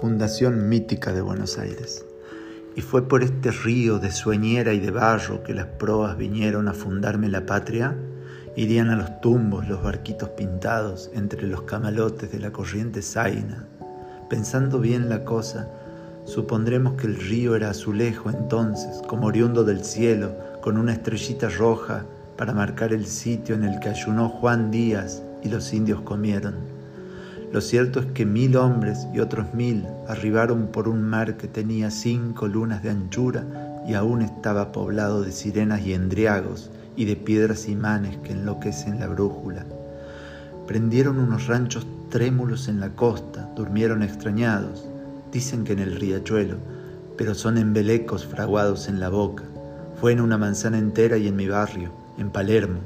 fundación mítica de Buenos Aires. Y fue por este río de sueñera y de barro que las proas vinieron a fundarme la patria. Irían a los tumbos los barquitos pintados entre los camalotes de la corriente zaina. Pensando bien la cosa, supondremos que el río era azulejo entonces, como oriundo del cielo, con una estrellita roja para marcar el sitio en el que ayunó Juan Díaz y los indios comieron. Lo cierto es que mil hombres y otros mil arribaron por un mar que tenía cinco lunas de anchura y aún estaba poblado de sirenas y endriagos y de piedras imanes que enloquecen la brújula. Prendieron unos ranchos trémulos en la costa, durmieron extrañados, dicen que en el riachuelo, pero son embelecos fraguados en la boca. Fue en una manzana entera y en mi barrio, en Palermo,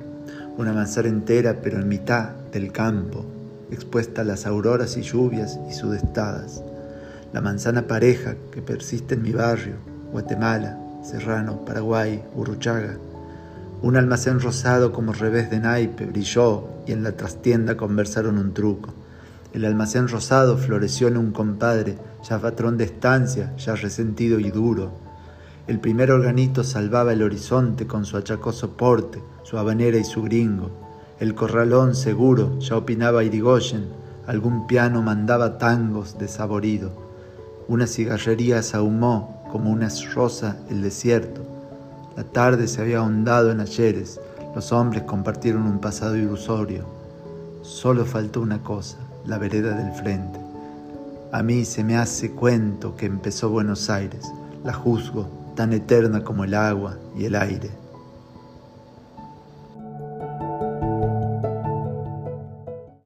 una manzana entera pero en mitad del campo, expuesta a las auroras y lluvias y sudestadas, la manzana pareja que persiste en mi barrio, Guatemala, Serrano, Paraguay, Urruchaga. Un almacén rosado como revés de naipe brilló y en la trastienda conversaron un truco. El almacén rosado floreció en un compadre, ya patrón de estancia, ya resentido y duro. El primer organito salvaba el horizonte con su achacoso porte, su habanera y su gringo. El corralón seguro, ya opinaba Irigoyen, algún piano mandaba tangos desaborido. Una cigarrería sahumó como una rosa el desierto. La tarde se había ahondado en ayeres, los hombres compartieron un pasado ilusorio. Solo faltó una cosa, la vereda del frente. A mí se me hace cuento que empezó Buenos Aires, la juzgo, tan eterna como el agua y el aire.